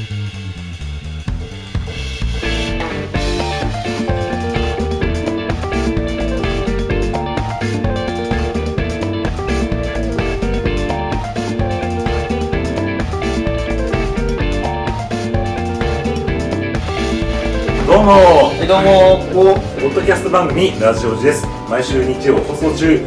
どうも。はいどうも。おポッドキャスト番組ラジオジです。毎週日曜放送中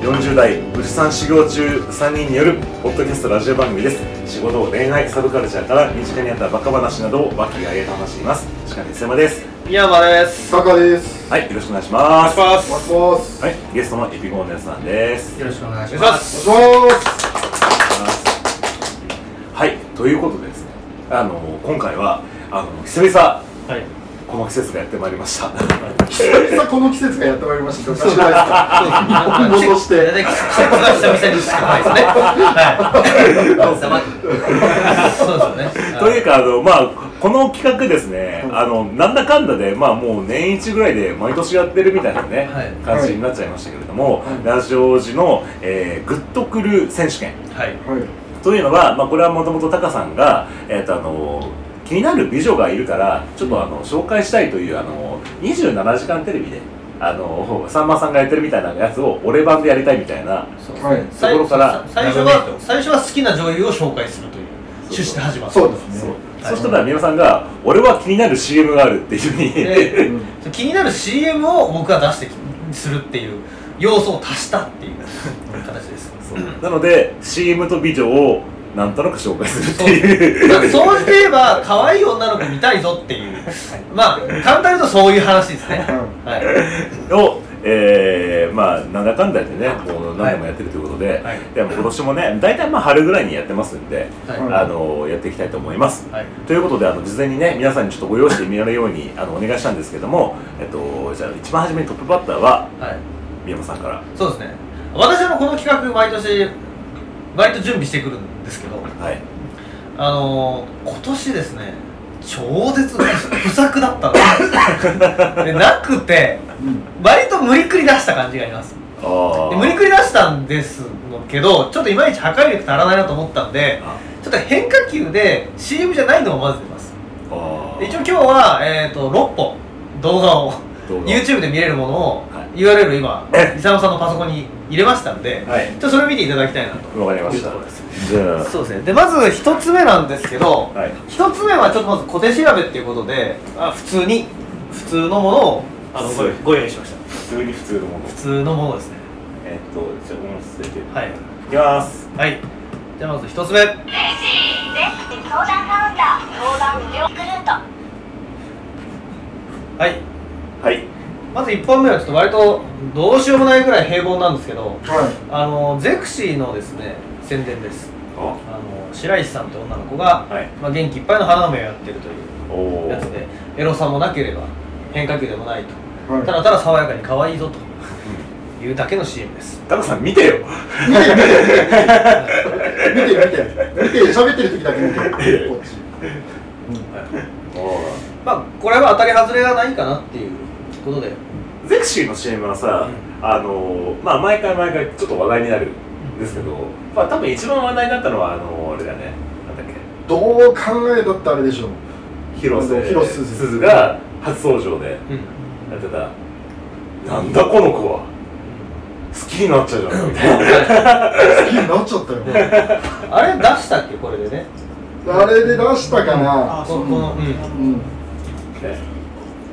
40代物産修行中3人によるポッドキャストラジオ番組です仕事恋愛サブカルチャーから身近にあったバカ話などを和気あいあいと話しています鹿根山です宮山ですタカです。はいよろしくお願いしますお願いしお願いします。はいゲストのエピゴーネスさんですよろしくお願いしま。すお願いします。はいということでですねあの今回はあの久々はいこの季節がやってまいりました。久 々この季節がやってまいりました。どうかしらですか。戻して。季節が久々にしかないですね。はい。黙ってそうですよねというかあのまあこの企画ですね、あのなんだかんだでまあもう年一ぐらいで毎年やってるみたいなね、はい。感じになっちゃいましたけれども、はい。ラジオ時の、えーグッとくる選手権。はい。はい。というのは、まあ、これはもともとタカさんが、えーとあの気になる美女がいるからちょっとあの紹介したいというあの27時間テレビであのさんまさんがやってるみたいなやつを俺版でやりたいみたいなそうはい。最ところから最初は最初は好きな女優を紹介するという趣旨で始まった。そうですそうね。そしたら宮本さんが「俺は気になる CM がある」っていうふうに。でうん気になる CM を僕が出してきするっていう要素を足したっていう形です。そう。なので CM と美女をなんとなく紹介するっていう。まあ総じて言えば可愛い女の子見たいぞっていう。まあ簡単に言うとそういう話ですね。はい。を、えー、まあなんだかんだでねもう何年もやってるということで、はい。でも今年もね大体まあ春ぐらいにやってますんで、はい。はいあのやっていきたいと思います、はい。ということであの事前にね皆さんにちょっとご用意してみられるようにあのお願いしたんですけども、えっと、じゃあ一番初めにトップバッターははい。宮本さんから。そうですね。私もこの企画毎年割と準備してくるんですけどはい。あのー、今年ですね超絶不作だったの。でなくてうん。割と無理くり出した感じがあります。あで無理くり出したんですけどちょっといまいち破壊力足らないなと思ったんであ。ちょっと変化球で CM じゃないのをまず出ます。一応今日は、えー、と6本動画を YouTube で見れるものを、はい URL 今え。伊佐さんのパソコンに入れましたんで、はい。ちょっとそれを見ていただきたいなと。わかりました。じゃそうですね。でまず一つ目なんですけどあはい。一つ目はちょっとまず小手調べっていうことであ普通に普通のものをあのご用意しました。普通に普通のもの。普通のものですね。えっとじゃあ音声で。はい。いきます。はい。じゃあまず一つ目。相談カウンター相談無料グルート。はい。はいまず1本目はちょっと割とどうしようもないぐらい平凡なんですけどはあのゼクシーのですね宣伝です。あ。あの白石さんという女の子が、はい。まあ、元気いっぱいの花嫁をやってるというやつでエロさもなければ変化球でもないと。い。はい。ただただ爽やかに可愛いぞというだけの CM です。タカさん見てよ。見て見て見て見て見て喋ってる時だけ見て。こっち。まあこれは当たり外れがないかなっていうことでゼクシーの CM はさ、あのまあ毎回毎回ちょっと話題になるんですけど、まあ多分一番話題になったのはあのあれだね。なんだっけ。どう考えたってあれでしょう。広瀬広瀬すず。が初登場でうん。やってた「なんだこの子は。好きになっちゃうじゃん」みたいな好きになっちゃったよ。あれ出したっけこれでね。あれで出したかな。ここのうん。うん。ね。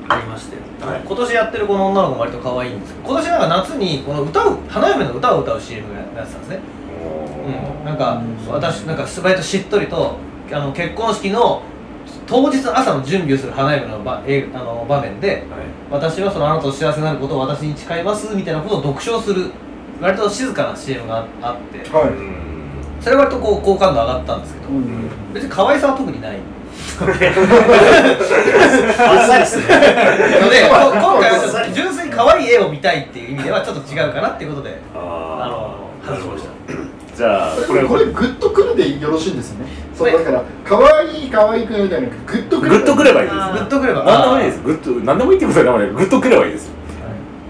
ありまして、はい今年やってるこの女の子も割と可愛いんですけど今年なんか夏にこの歌う花嫁の歌を歌う CM がやってたんですね、うん、なんか私なんか割としっとりとあの結婚式の当日の朝の準備をする花嫁の場えあの場面ではい私はそのあなたと幸せになることを私に誓いますみたいなことを読唱する割と静かな CM があってはい。うんそれ割とこう好感度上がったんですけど、うん。別に可愛さは特にないあっさりする。のでこ今回はちょっと純粋に可愛い絵を見たいっていう意味ではちょっと違うかなっていうことでああのー外しました。じゃあこれこれグッとくるでよろしいんですよね。そうだから可愛い可愛くないみたいなグッとくる。グッとくればいいです。グッとくれば。何でもいいです。グッと何でもいいってことはなくてグッとくればいいです。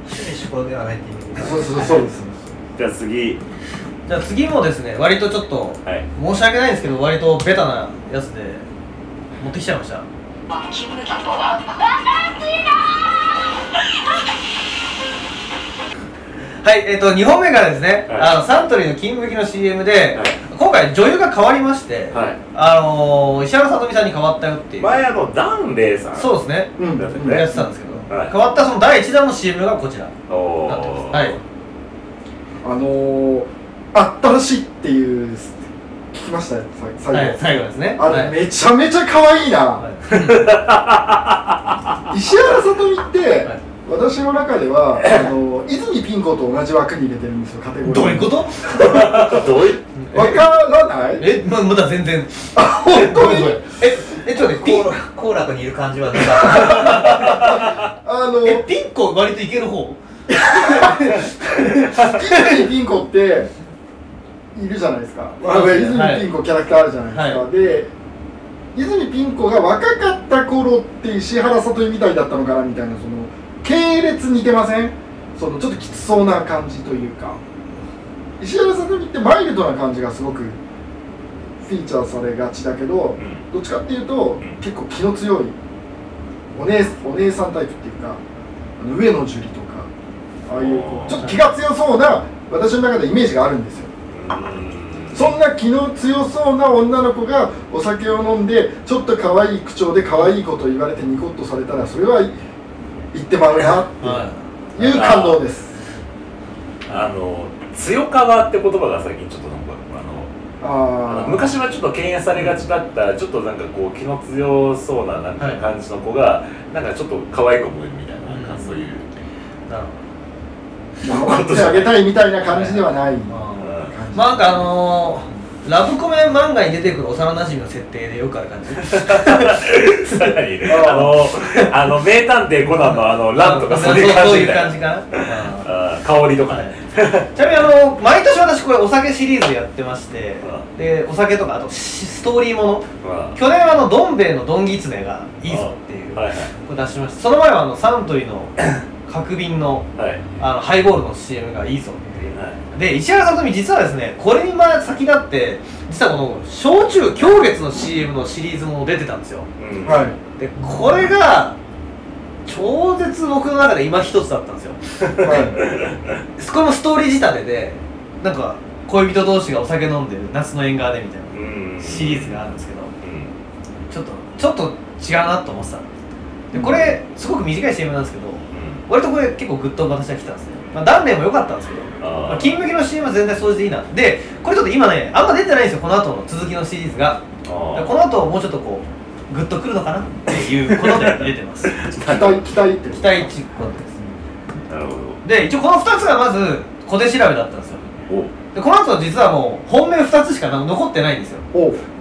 趣味嗜好ではないっていう。意味でそうそうそうです。じゃあ次じゃあ次もですね割とちょっとはい。申し訳ないんですけど割とベタなやつで持ってきちゃいました。ははい、えっ、と2本目からですね、はい。あのサントリーの金麦の CM で、はい。今回女優が変わりまして、はい。あのー、石原さとみさんに変わったよっていう、前あのダンレイさん。そうですね、うん。だってねやってたんですけど、はい。変わったその第1弾の CM がこちら。おなってますー。はい。あのー、あったらしいっていう聞きましたよさ最後、はい、最後ですね。あれ、はい。めちゃめちゃ可愛いな、はい。石原さとみって、はい。私の中ではあの泉ピン子と同じ枠に入れてるんですよカテゴリーどういうこと？どういう？わからない？えままだ全然。あ本当に？ええちょっと待ってピンコーラコーラとにいる感じはなんかあのえピンコ割といける方？泉ピン子っているじゃないですか、泉ピン子キャラクターあるじゃないですか、はで泉ピン子が若かった頃って石原さとみみたいだったのかなみたいなその系列似てません？そのちょっときつそうな感じというか。石原さとみってマイルドな感じがすごくフィーチャーされがちだけどどっちかっていうと結構気の強いお姉お姉さんタイプっていうかあの上野樹里とかああいうこうちょっと気が強そうな私の中でイメージがあるんですよ。うんそんな気の強そうな女の子がお酒を飲んでちょっと可愛い口調で可愛いこと言われてニコッとされたらそれは言ってまうなっていう感動です。あの強川って言葉が最近ちょっとなんかあのああの昔はちょっと敬遠されがちだったちょっとなんかこう気の強そうななんかはい感じの子が、なんかちょっと可愛い子もいるみたいな、うんなんかそういう。なるあ守ってあげたいみたいな感じではない。ほどあー。感じまあなんかあのー、ラブコメ漫画に出てくる幼馴染の設定でよくある感じ。さらにねあの あの名探偵コナンのあのランとかそういう感じかな。香りとかね、ちなみにあの毎年私これお酒シリーズやってましてうでお酒とかあとしストーリーもの。まあ去年はあのどん兵衛のドンギツネがいいぞっていうはいはい。これ出しました。その前はあのサントリーの 角瓶のはい。あのハイボールの CM がいいぞってで石原さとみ実はですねこれにま先立って実はこの焼酎狂月の CM のシリーズも出てたんですよ。うん。はい。でこれが超絶僕の中で今一つだったんですよ。はい。これもストーリー仕立てでなんか恋人同士がお酒飲んでる夏の縁側でみたいなうんシリーズがあるんですけどうん。ちょっとちょっと違うなと思ってた。でこれすごく短い CM なんですけど割とこれ結構グッと私は来たんですね、まあ、断念も良かったんですけどまあ、金麦の CM は全体掃除でいいな。でこれちょっと今ねあんま出てないんですよこの後の続きのシリーズが。この後もうちょっとこうグッとくるのかな？っていうことで入れてます。期 期待期待って待値ことです。なるほど。で一応この2つがまず小手調べだったんですよ。お。でこの後実はもう本命2つしか残ってないんですよ。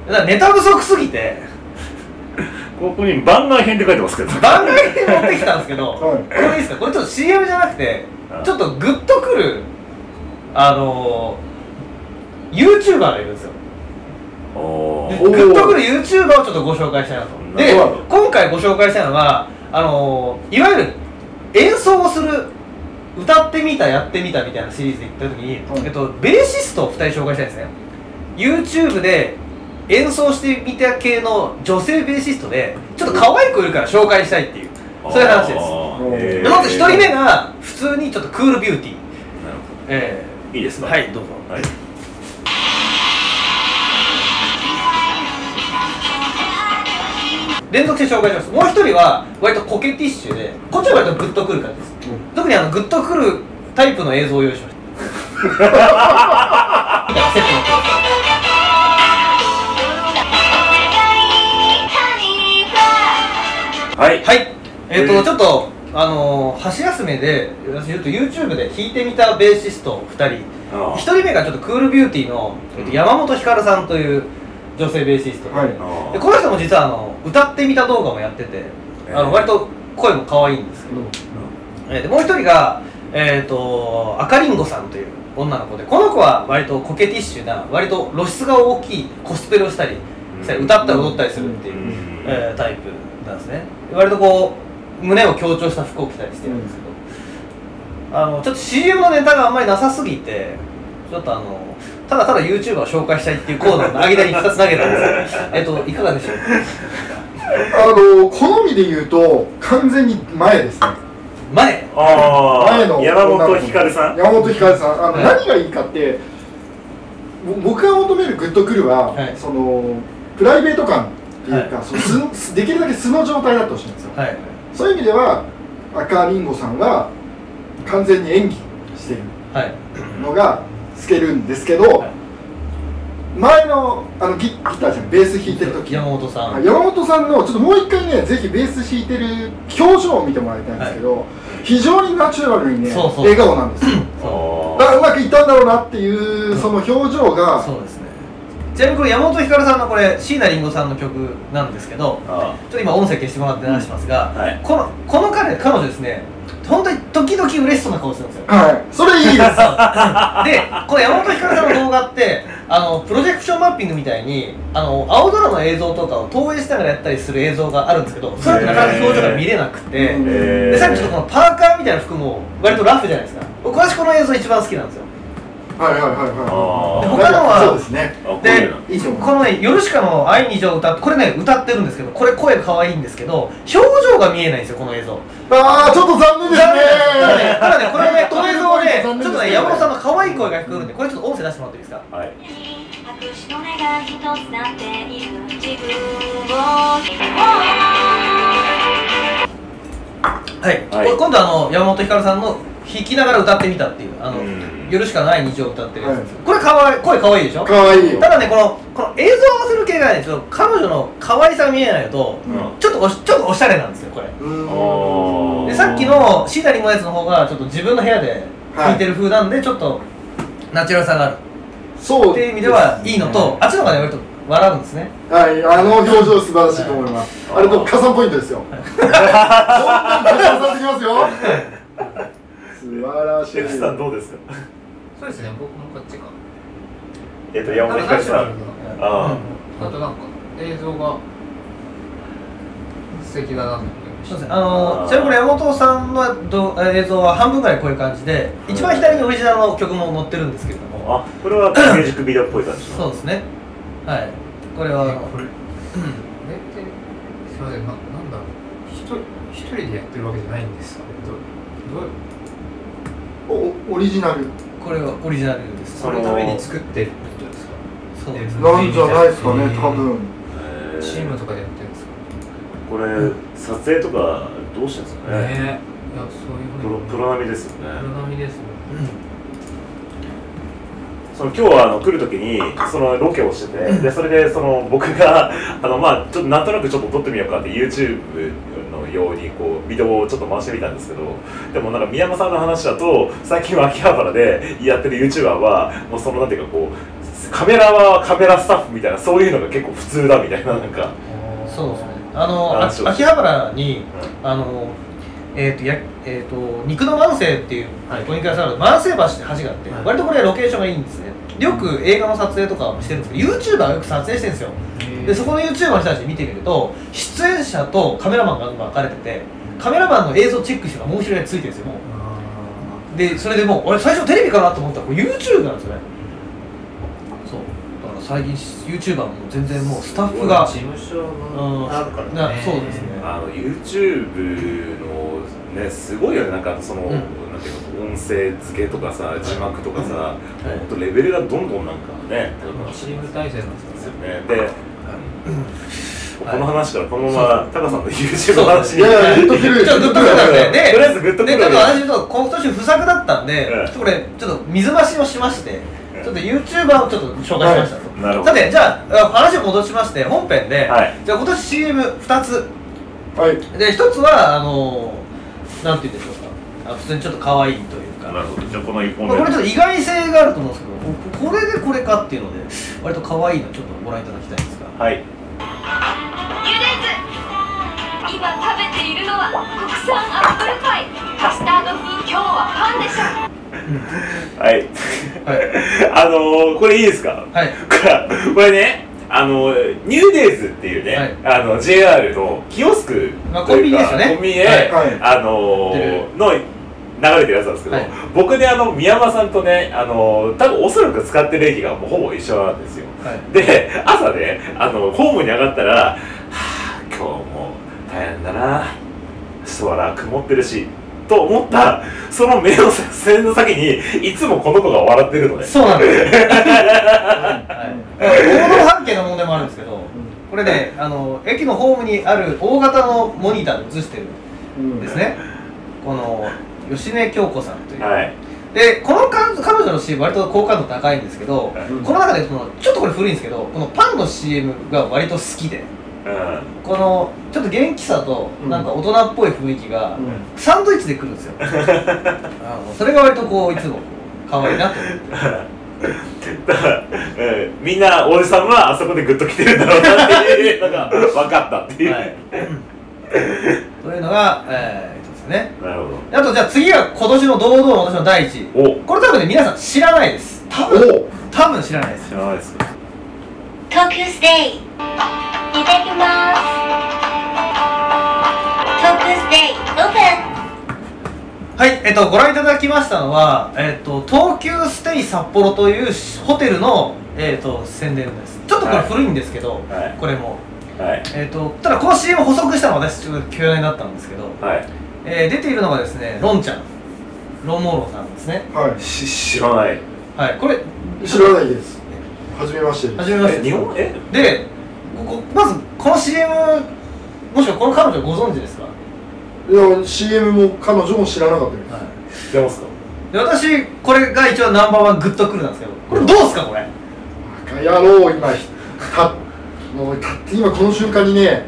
だからネタ不足すぎて。ここに番外編って書いてますけど。番外編持ってきたんですけど、はい。これいいですか？これちょっと CM じゃなくてあちょっとグッとくるあのー、YouTuber がいるんですよ。グッとくる YouTuber をちょっとご紹介したいなと。で今回ご紹介したいのはあのーいわゆる演奏をする歌ってみたやってみたみたいなシリーズで行った時に、はい。えっと、ベーシストを2人紹介したいんですね。YouTube で演奏してみた系の女性ベーシストでちょっと可愛い子いるから紹介したいっていうそういう話ですあー。まず1人目が普通にちょっとクールビューティー。なるえほど。いいですか？ーはいどうぞ。はい。連続して紹介します。もう一人は割とコケティッシュでこっちは割とグッとくる感じです、特にあのグッとくるタイプの映像を用意しました。はい。はい。えっ、と、えーちょっとあのー、箸休めで私ちょっと YouTube で弾いてみたベーシスト2人。あ1人目がちょっとクールビューティーの、えっと山本ひかるさんという女性ベーシスト。で,、はい。あでこの人も実はあの歌ってみた動画もやってて、あえ。ーの割と声も可愛いんですけど、えーでもう一人が、えー、と赤りんごさんという女の子でこの子は割とコケティッシュな割と露出が大きいコスプレをしたりしたり歌ったり踊ったりするっていう、うん。えータイプなんですね。割とこう胸を強調した服を着たりしてるんですけど、あのちょっと CM のネタがあんまりなさすぎてちょっとあのただただ YouTuber を紹介したいっていうコーナーの間に2つ投げたんですけど えっといかがでしょう？かあの好みで言うと完全に前ですね。前？ああ前の山本ひかるさん。山本ひかるさん。あの、はい。何がいいかってぼ僕が求めるグッとくるは、はい。そのプライベート感っていうか、その素素 できるだけ素の状態だってほしいんですよ。はいそういう意味では赤りんごさんは完全に演技してるはい。のが透けるんですけど、はい。前のあのギギターじゃんベース弾いてる時。山本さん。山本さんのちょっともう一回ねぜひベース弾いてる表情を見てもらいたいんですけど、非常にナチュラルにね笑顔なんですよ。そだからうまくいったんだろうなっていうその表情がそうです。ねちなみにこれ山本ひかるさんのこれ椎名林檎さんの曲なんですけどあちょっと今音声消してもらって流しますが、はい。このこの彼彼女ですね本当に時々嬉しそうな顔するんですよ。はい。それいいです。でこの山本ひかるさんの動画ってあのプロジェクションマッピングみたいにあの青空の映像とかを投影しながらやったりする映像があるんですけどそれってなかなか表情が見れなくて、でさっきちょっとこのパーカーみたいな服も割とラフじゃないですか。僕私この映像一番好きなんですよはいはいはいはい。他のはそうですね。でこの。ね「ヨルシカの愛に情」を歌ってこれね歌ってるんですけどこれ声可愛いんですけど表情が見えないんですよこの映像。ああちょっと残念ですね。ただねただねこれねこの映像をね。ちょっとね山本さんの可愛い声が聞こえるんでこれちょっと音声出してもらっていいですか？はい。拍手の目が一つなってい。る自分をはい、はい今度あの山本ひかるさんの弾きながら歌ってみたっていうあのうん「夜しかない日常」を歌ってるやつ。です、これかわい声かわいいでしょ？かわいいよ。ただねこのこの映像合わせる系がねちょっと彼女の可愛さが見えないのと、うん。ちょっとおしちょっとおしゃれなんですよこれ。でさっきのシーダリンのやつの方がちょっと自分の部屋で弾いてる風なんでちょっとナチュラルさがある。そうっていう意味ではいいのと、あっちの方がね割と笑うんですね。はい、あの表情素晴らしいと思います。あれと加算ポイントですよ。どんどん加算さってきますよ。素晴らしい。F さんどうですか？そうですね僕もこっちか。えっと山本ひかるさん。あああ。となんか映像が素敵だなと思いました。そうですね。あのちなみにこれ山本さんのど映像は半分ぐらいこういう感じで一番左にオリジナルの曲も載ってるんですけれども。あこれはミュージックビデオっぽい感じの？そうですね。はい。これはえこれ。これってすいません。ななんだろう。一人一人でやってるわけじゃないんですか？ねどどうおオリジナル。これはオリジナルです。そのために作ってるってことですか？そう。ですなんじゃないですかね、多分。えーチームとかでやってるんですか？これ撮影とかどうしてるんですかね？ね。えいやそういうプロプロ並みですよね。プロ並みですよその今日はあの来る時にそのロケをしてて でそれでその僕があのまあちょっとなんとなくちょっと撮ってみようかって YouTube のようにこうビデオをちょっと回してみたんですけどでもなんか宮山さんの話だと最近は秋葉原でやってる YouTuber はもうそのなんていうかこうカメラはカメラスタッフみたいなそういうのが結構普通だみたいななんか。そうですね。あの秋葉原にあのえーとやえー、と肉の万世っていうはい。お肉屋さんある万世橋って橋があって、はい。割とこれロケーションがいいんですね。よく映画の撮影とかもしてるんですけど YouTuber がよく撮影してるんですよでそこの YouTuber の人たち見てみると出演者とカメラマンが分かれててカメラマンの映像チェックしてるのがもう一人がついてるんですよもう。でそれでもう俺最初テレビかなと思ったらこれ YouTube なんですよね。そう。だから最近 YouTuber も全然もうスタッフが事務所うんがあるからなねそうですね。あの YouTube のねすごいよね。なんかその、うん。なんていうの音声付けとかさ字幕とかさ、はい。ほんとレベルがどんどんなんかねチーム体制なんですよね。で、この話からこのままタカさんの YouTube の話に。いやいや、グッとくる。ちょっとグッとくるんででとりあえずグッとくるでちょっと私ちょっと今年不作だったんで、うんちょっとこれちょっと水増しをしまして、うんちょっと YouTuber をちょっと紹介しましたと、なるほど。さてじゃあ話を戻しまして本編で、はい。じゃあ今年 CM2 つ。はい。で一つはあのなんて言うんでしょうか。あ普通にちょっと可愛いというか。なるほど。じゃあこの1本目。まあこれちょっと意外性があると思うんですけどここれでこれかっていうので割と可愛いのちょっとご覧いただきたいんですが。はい今食べているのは国産アップルパイ。カスタード風今日はパンでしょ。はい。は いあのー、これいいですか？はい。これねあのニューデイズっていうね、あの JR のキオスクまあというかコンビニですよね。コンビニで、はい。あのー、の流れてるやつなんですけど、はい。僕ねあの宮山さんとねあのー多分おそらく使ってる駅がもうほぼ一緒なんですよ。はいで朝ねあのホームに上がったら「はあ今日もな。空曇ってるしと思ったその目の線の先にいつもこの子が笑ってるのね。そうなんです。よ、はい、行動半径の問題もあるんですけどこれねあの駅のホームにある大型のモニターで映してるうんんですね、この吉根京子さんという、はいでこの彼彼女の CM 割と好感度高いんですけど、うん。この中でそのちょっとこれ古いんですけどこのパンの CM が割と好きで。うん。このちょっと元気さとうん。なんか大人っぽい雰囲気がうん。サンドイッチで来るんですよ。あのそれが割とこういつも可愛いなと思って。だから、うんみんなおじさんはあそこでグッと来てるんだろうなっていうのが分かったっていう、はい。というのが、えー、ですね。なるほあとじゃあ次が今年の堂々の私の第一位。どお。これ多分ね皆さん知らないです。多分。お。多分知らないです。知らないです。か東急ステイいただきます。東急ステイオープン。はい、えっと、ご覧いただきましたのは、えっと、東急ステイ札幌というホテルの、えっと、宣伝です。ちょっとこれ古いんですけど、はい。これも、はい。えっと、ただこの CM 補足したのは私ちょっと急になったんですけど、はいえー出ているのがですねロンちゃん。ロンモーロンさんですね。はし知らない。はい。これい知らないです。初めましてです。始めまして。え日本？え？でここまずこの CM もしくはこの彼女ご存知ですか、いや CM も彼女も知らなかったです。知ってますか？で私これが一応ナンバーワングッとくるなんですけどこれどうですかこれ？バカ野郎今。たもうたって今この瞬間にね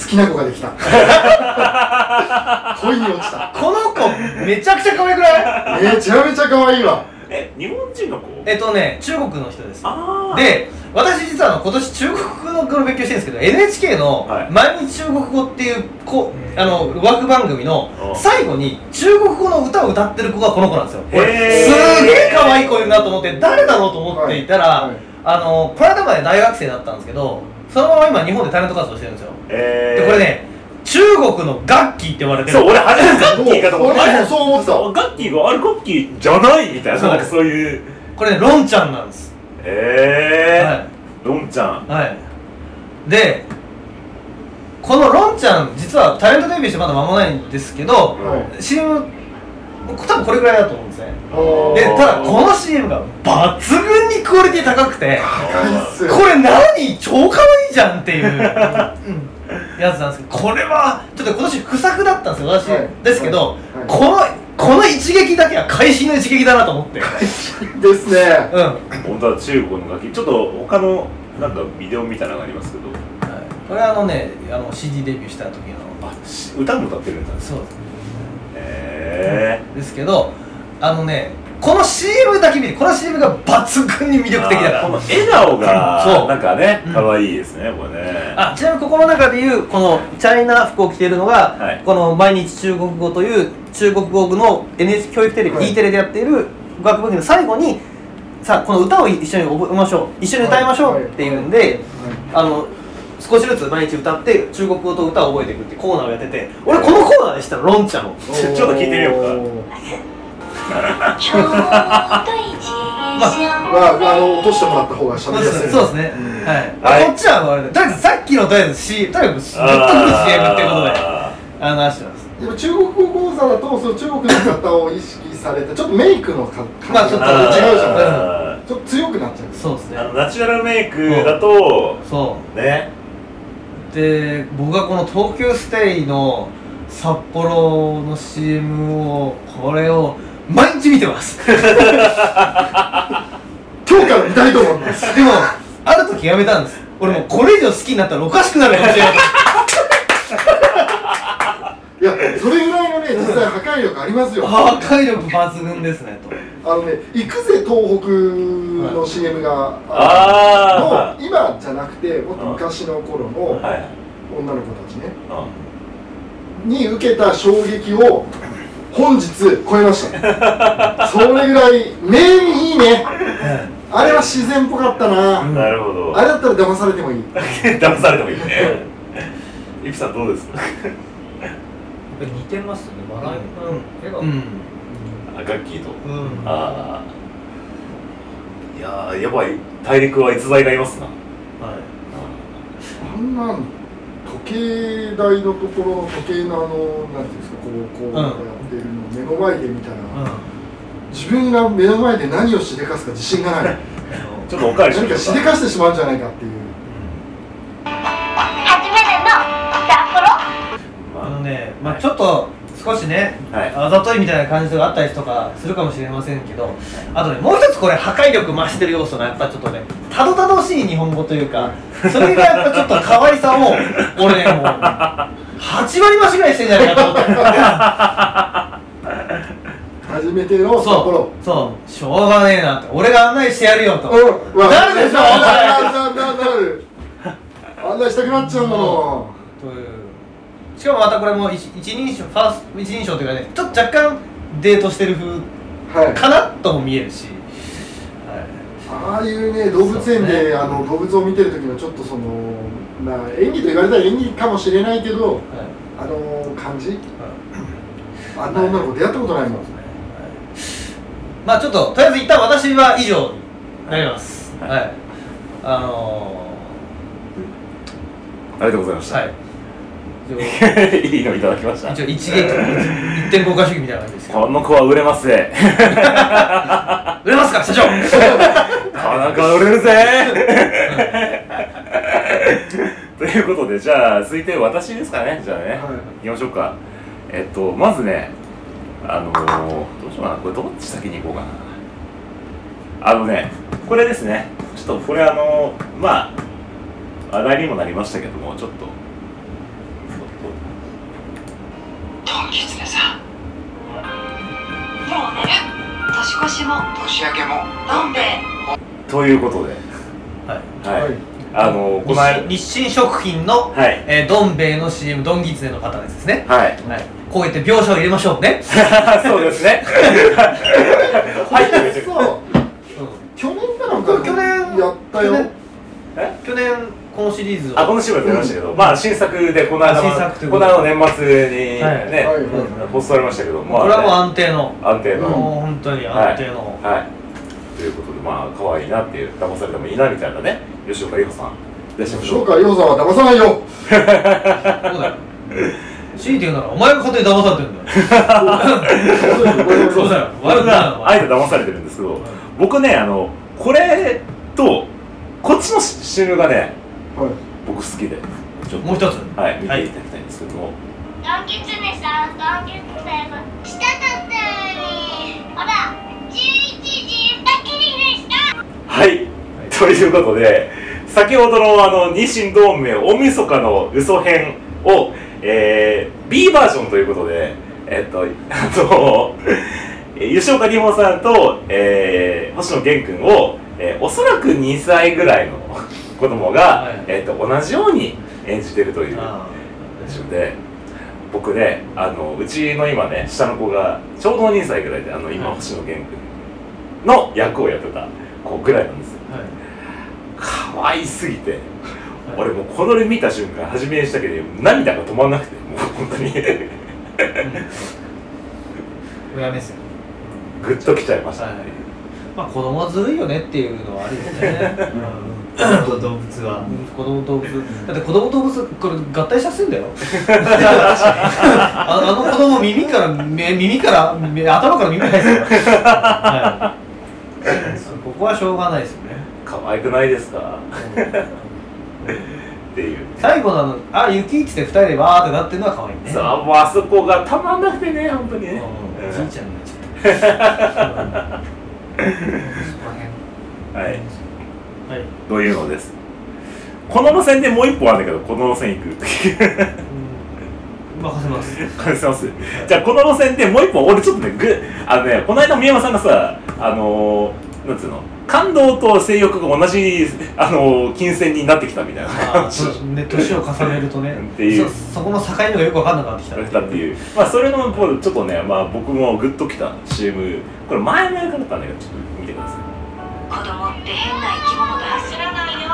好きな子ができた 恋に落ちた。この子めちゃくちゃ可愛くない？めちゃめちゃ可愛いわ。え日本人の子？えっとね中国の人です。ああで私実はあの今年中国語の勉強してるんですけど NHK のはい「毎日中国語」っていうこあの枠番組のうん。最後に中国語の歌を歌ってる子がこの子なんですよ。すげえ可愛い子いるなと思って誰だろうと思っていたら、はい。はい。あのこの間まで大学生だったんですけどそのまま今日本でタレント活動してるんですよ。えー、でこれね中国のガッキーって言われてる。そう俺初めてガッキーかと思った俺もそう思ってた。そうガッキーがあれガッキーじゃないみたいなそうなんかそういう。これねロンちゃんなんです。え。はー、ロンちゃん。い、はい、でこのロンちゃん実はタレントデビューしてまだ間もないんですけどは CM 多分これぐらいだと思うんですね。いでただこの CM が抜群にクオリティ高くて高いっすよ。これ何？超可愛いじゃんっていう、うんやつなんですけどこれはちょっと今年不作だったんですよ私、はいですけど、はい。このこの一撃だけは会心の一撃だなと思って。ですね。うん。本当は中国の楽器ちょっと他のなんかビデオみたいなのがありますけど。はい。これはあのねあの CD デビューした時の。あし歌も歌ってるんだ。そうですへですけどあのねこの CM だけ見てこの CM が抜群に魅え力的だ。からこの笑顔がそう。なんかねうん。可愛いですねこれね。あちなみにここの中でいうこのチャイナ服を着ているのが、はい。この毎日中国語という中国語の NHK 教育テレビ、はい。E テレでやっている学部の最後にさあこの歌を一緒に覚えましょう。一緒に歌いましょうっていうんで、あの少しずつ毎日歌って中国語と歌を覚えていくっていうコーナーをやってて俺このコーナーでしたらロンちゃんを。ちょちょっと聞いてみようかちょうどいい自転車まあ、あの落としてもらった方がそう喋りやすい。ですね。はい、はい。こっちはあれでとりあえずさっきのとりあえず C とにかくグッとくる CM っていうことでああの話してます。でも中国語講座だとその中国の方を意識されてちょっとメイクのかまあちょっと感じが違うじゃん。あちょっと強くなっちゃう。そうですね。ーあのナチュラルメイクだとそう。ね。で僕がこの東急ステイの札幌の CM をこれを毎日見てます。で今日から見たいと思います。もある時やめたんです。俺もうこれ以上好きになったらおかしくなるかもしれない。いやそれぐらいのね実際破壊力ありますよ。破壊力抜群ですねと。あのね行くぜ東北の CM があの今じゃなくてもっと昔の頃あのはい。女の子たちね。うに受けた衝撃を本日超えました。それぐらい名にいいね。あれは自然っぽかったな、ん。なるほど。あれだったら騙されてもいい。騙されてもいいね。イプさんどうです？か似てますね。笑い笑顔、うん。あガッキーと。うん。ああいやーやばい。大陸は逸材がいますな。はい。あんなん計台のところの時計のあのなんていうんですかこうこうやってるのを目の前で見たら、自分が目の前で何をしでかすか自信がない。ちょっとおかわりし何かしでかしてしまうんじゃないかっていう。初めての札幌？あのね、まあちょっと少しね、はい。あざといみたいな感じがあったりとかするかもしれませんけどあとねもう一つこれ破壊力増してる要素がやっぱちょっとねたどたどしい日本語というかそれがやっぱちょっと可愛さを俺ねもう8割増しぐらいしてんじゃないかと思って。初めての札幌。そうそう。しょうがねえなって。俺が案内してやるよと。うん。わなるでしょなるなるなるなる。案内したくなっちゃうもというしかもまたこれも一一人称ファースト一人称というかねちょっと若干デートしてる風んはい。かなとも見えるし、はい。ああいうね動物園そうね。であの動物を見てる時のちょっとそのまあ演技と言われたら演技かもしれないけどはい。あの感じ？はい。あんな女の子出会ったことないもん。まあちょっととりあえず一旦私は以上になります。はい。はい、あのありがとうございましー、た、はい いいのいただきました。一応一撃1.5化主義みたいな感じですこの子は売れますぜ。売れますか社長。この子は売れるぜ。ということでじゃあ続いて私ですかね。じゃあね、はい。行きましょうか。えっとまずねあのー、どうしようかな。これどっち先に行こうかな。あのねこれですね。ちょっとこれあのー、まあ話題にもなりましたけどもちょっとトンギツネさん。もう寝る年越しも。年明けも。どん兵衛。ということで。はい。はい、はい。あのー、この間日清食品の、はい。えー、どん兵衛の CM どんぎつねの方ですね。はい。はい。こうやって描写を入れましょうね、そうですね。入ってるそう。去年かなんか去年やったよ。去年え？去年このシリーズをあこのシーンは出ましたけど、まあ新作でこの間この間の年末にね、放送されましたけど、まあ、これはもう安定の。安定の、もう本当に安定の、はい。ということでまあ可愛いなっていう騙されてもいいなみたいなね吉岡里帆さん。いらっしょう吉岡里帆さんは騙さないよ。そうだよ。強いて言うならお前が勝手に騙されてるんだよ。そうだよ。悪僕くなあえて騙されてるんですけど、僕ねあのこれとこっちの CM がねはい僕好きで。ちょっと。もう一つ。はい。見ていただはいきたいんですけど。も、ドンギツネさんドンギツネがしたかったのにほら11時2切りでした。はい、ということで先ほどのあの日清同盟大晦日の嘘編を、えー、B バージョンということでえっとあのえー 吉岡里帆さんと、えー、星野源君を、えーおそらく2歳ぐらいの子供が、はい。えっと同じように演じてるというあで僕ねあのうちの今ね下の子がちょうど2歳ぐらいであの今はい。星野源君の役をやってた子ぐらいなんですよ。ーはい。可愛すぎて俺もうこの絵見た瞬間初めにしたけど涙が止まんなくてもう本当に。親目線グッときちゃいました。はい。ねまあ子供はずるいよねっていうのはあるよね、と動物は。うん、子供動物。だって子供動物これ合体させんだよ。ああの子供耳から目耳から目頭から耳入ってる。から、はい、ここはしょうがないですよね。可愛くないですか？っていう。最後のあの「あ雪」っつって二人でわーってなってるのは可愛いね。さあもうあそこがたまんなくてね本当にね。じいちゃんになっちゃっ そこらはいたはいというのです。この路線でもう一本あるんだけどこの路線行く。うん。任せます。返せます。じゃあこの路線でもう一本俺ちょっとねぐあのねこの間宮山さんがさあのー、なんつうの？感動と性欲が同じあのー、金銭になってきたみたいな。あ話ーね。年を重ねるとね。っていう。そそこの境目がよく分かんなくなってきた。だったっていう。まあそれのこうちょっとねまあ僕もグッときた CM これ前々からだったんだけどちょっと見てくださいって変な生き物だ知らないよ。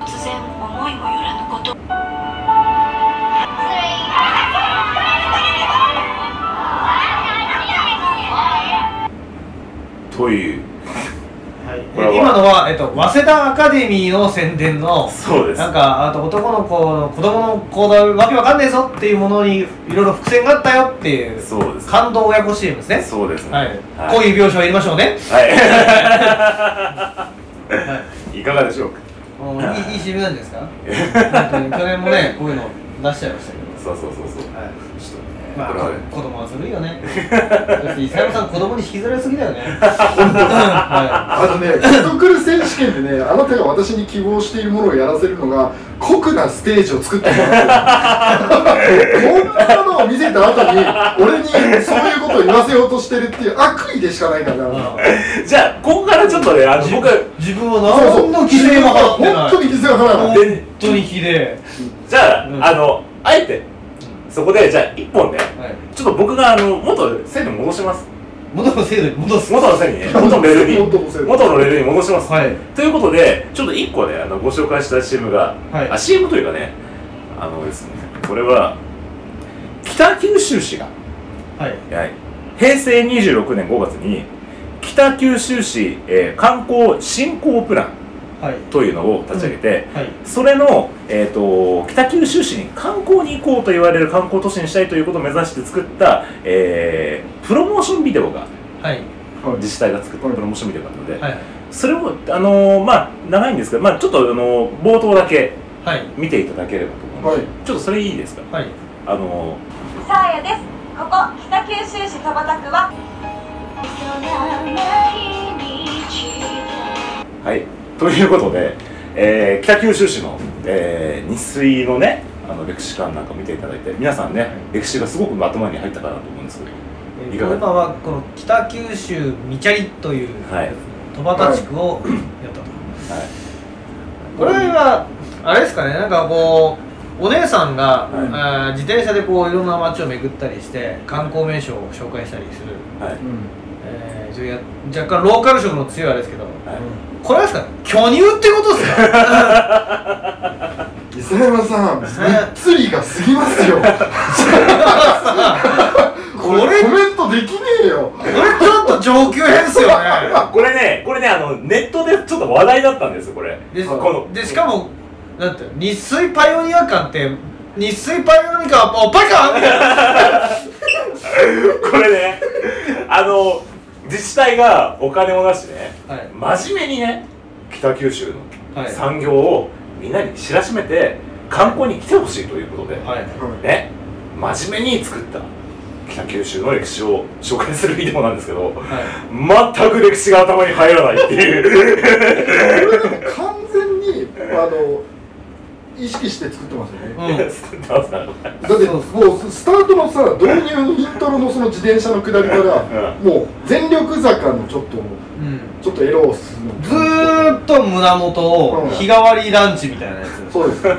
突然思いもよらぬこと。というはい。今今のは、えっと、早稲田アカデミーの宣伝のそうです。なんかあと男の子の子供の行動わけわかんねえぞっていうものにいろいろ伏線があったよっていうそうです。感動親子 CM ですね。そうです。ねはい、はい。こういう描写を入れましょうね。はい い。かがでしょうか？いいいい CM なんじゃないですか？去年もねこういうの出しちゃいましたけど。そうそうそうそう。はい。ちょっとねまあ、子供はずるいよね。だって伊佐山さん子供に引きずられすぎだよね。はあのね、グッとくる選手権でね、あなたが私に希望しているものをやらせるのが、酷なステージを作ってもらってる。こんなのを見せた後に、俺にそういうことを言わせようとしてるっていう悪意でしかないから。い じゃあここからちょっとねあの僕自分は何の犠牲も払ってない。本当に犠牲を払わない。本当にひで。じゃあ、うん。あのあえてそこでじゃあ一本ねちょっと僕があの元制度に戻します。元の制度に戻す。元の線にね元のレールに。元の制度元のレールに戻します、はい。ということでちょっと一個ねあのご紹介した CM が、はい。あ CM というかねあのですねこれは北九州市が、はい。はい、平成26年5月に北九州市、えー観光振興プランはいというのを立ち上げて、はい。それの、えー、と北九州市に観光に行こうと言われる観光都市にしたいということを目指して作った、えープロモーションビデオがはい。自治体が作ったプロモーションビデオがあるので、はい。それを、あのーまあ長いんですけど、まあ、ちょっと、あのー冒頭だけはい。見ていただければと思うので、はい。ちょっとそれいいですか？はい。あのさあやです。ここ北九州市戸畑区は。ーはいということで、えー北九州市の、えー日水のねあの歴史館なんか見ていただいて皆さんね、歴史がすごく頭に入ったかなと思うんですけどいかが？今はこの北九州みちゃりというはい。戸畑地区をやったと、はい。これはあれですかねなんかこうお姉さんが、はい。自転車でこういろんな街を巡ったりして観光名所を紹介したりする、はい若干ローカル色の強いあれですけど、はい。これはですか？巨乳ってことですか？磯山さん、ぶっつりが過ぎますよ。これこれコメントできねえよ。これちょっと上級編ですよ ね。これねこれねあのネットでちょっと話題だったんですよこれ。でこのでしかもなんて日水パイオニア館って日水パイオニア館おっぱいな。これねあの自治体がお金を出してねはい。真面目にね北九州のはい。産業をみんなに知らしめて観光に来てほしいということで、はい。ね真面目に作った北九州の歴史を紹介するビデオなんですけどはい。全く歴史が頭に入らないっていう。完全にあの意識して作ってますよね。うん。作ってますからだってもうスタートのさ導入イントロのその自転車の下りから、もう全力坂のちょっとうん。ちょっとエロースのずーっと胸元を日替わりランチみたいなやつ、そうです。こうん、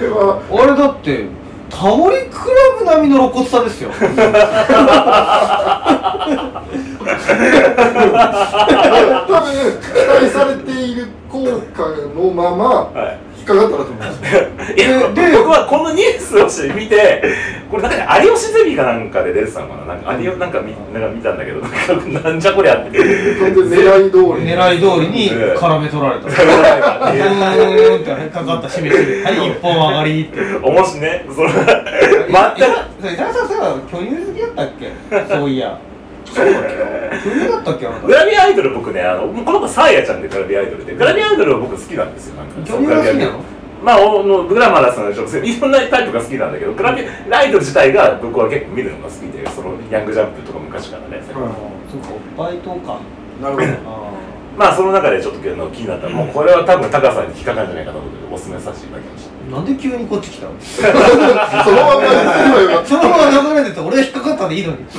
れは俺だってタモリクラブ並みの露骨さですよ。多分期待されている効果のままはい。引っかかったらと思います。いやで僕はこのニュースをして見てこれなんかね有吉ゼミかなんかで出てたのかな？なんか有吉なんか見なんか見たんだけどなんかなんじゃこりゃって。狙い通り。狙い通りに絡め取られた。うーんってかかったしめしめはい一本上がりって。面白いね。その全く。全伊沢さんそういえば巨乳好きだったっけ？そういやそうだっけ？巨乳だったっけ？あなた。グラビアアイドル僕ねあのこの子サーヤちゃんでグラビアアイドルでグラビアアイドルは僕好きなんですよなんか。巨乳が好きなの？まあおのグラマラスな女性いろんなタイプが好きなんだけどグラビアアイドル自体が僕は結構見るのが好きでそのヤングジャンプとか昔からね、はそうかおっぱいとか。い。なるほど。あまあその中でちょっとあの気になったらもうこれは多分高さんに引っかかるんじゃないかと思ってお勧めさせていただきましたーなんで急にこっち来たの？そのまんまそのまま流れてて俺が引っかかったでいいのに。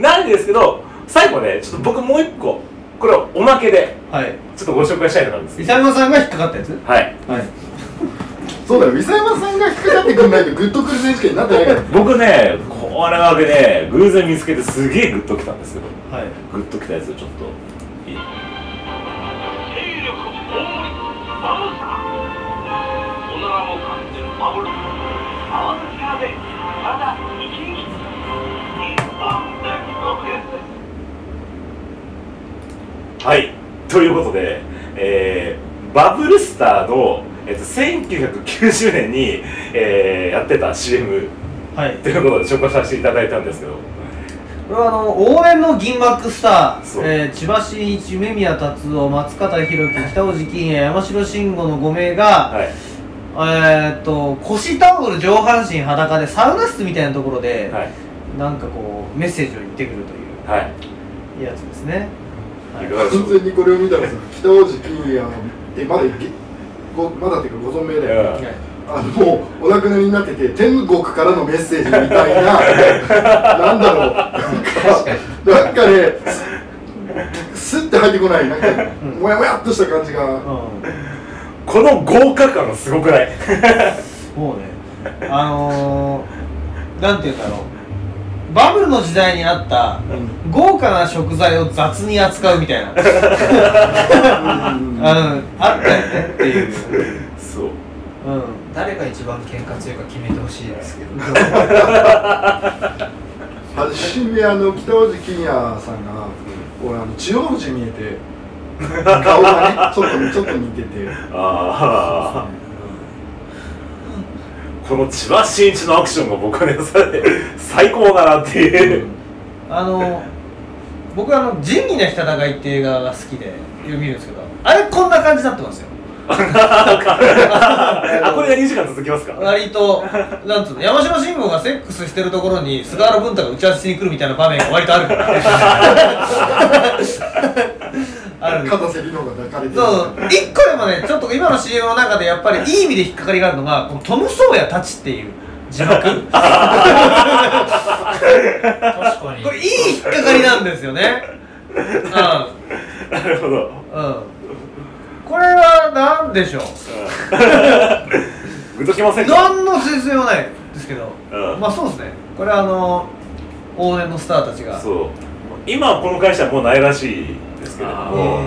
なんですけど最後ねちょっと僕もう一個これはおまけではい。ちょっとご紹介したいのがあるんです伊佐山さんが引っかかったやつ？はい。はい。た。そうだよ。伊佐山さんが引っかかってくんないとグッとくる選手権になってないから。僕ねこれわけね偶然見つけてすげえグッときたんですけどはい。グッときたやつをちょっと。いはい。ということで、えーバブルスターの、えっと、1990年に、えーやってた CM はい。ということで紹介させていただいたんですけどこれはあの応援の銀幕スター、えー千葉真一梅宮達夫松方弘樹北尾路欣也山城慎吾の5名が、はい。えーっと腰タオル上半身裸でサウナ室みたいなところで、はい。なんかこうメッセージを言ってくるというはい。やつですね、はい。完全にこれを見たらさ北大路欣也ってまだまだっていうかご存命だよね。うんあのもうお亡くなりになってて天国からのメッセージみたいな。なんだろう。なんかなんかねスッて入ってこない。なんかうんもやもやっとした感じが。うこの豪華感すごくない？ん、もうね。あのー、なんて言うんだろう。バブルの時代にあった豪華な食材を雑に扱うみたいな。うん。あ あったよねっていう、そう。うん、誰が一番喧嘩強いか決めてほしいですけど。初めあの北大路欣也さんが俺あの千代富士見えて顔がねちょっとちょっと似てて。ああこの千葉真一のアクションが僕はねさ最高だなっていう、あの僕はあの「仁義なき戦い」っていう映画が好きで見るんですけどあれこんな感じだったんですよあこれが2時間続きますか？割となんつうの山城慎吾がセックスしてるところに菅原文太が打ち合わせしに来るみたいな場面が割とあるから 片瀬里乃が抱かれてる。そう。一個でもねちょっと今の CM の中でやっぱりいい意味で引っかかりがあるのがこのトム・ソーヤたちっていう字幕。こ確かに。れいい引っかかりなんですよね。うん。なるほど。うんこれは何でしょう？グッときませんか？何の説明もないですけど、うん。まあそうですね。これはあの往年のスターたちが。そう。今この会社はもうないらしいですけれどあもー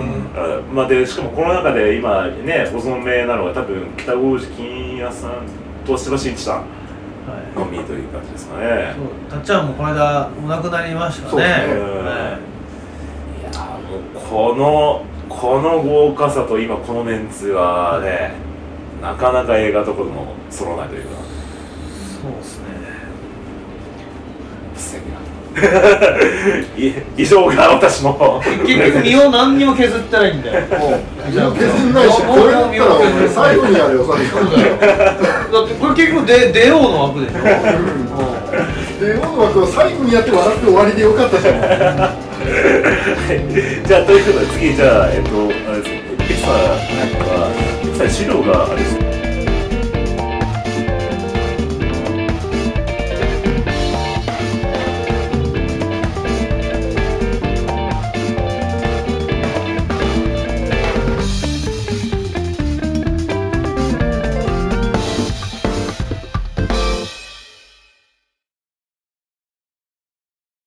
あまあ、でしかもこの中で今ねご存命なのが多分北大路欣也さんと千葉真一さんはいのみという感じですかね。そう。たっちゃんもこの間お亡くなりましたね。そうですね。うんはい。いやもうこのこの豪華さと今このメンツはねなかなか映画ところも揃わないというか。そうですね。素敵な。い以上が私の結局身を何にも削ってないんだよ。もう身を削んないしこれだったら俺最後にやれよ最後に。だってこれ結局で出ようの枠でしょ、で世の枠を最後にやって笑って終わりでよかったじゃん。はいじゃあということで次じゃあえっとあれですねエクサーはピクサ資料があれですね。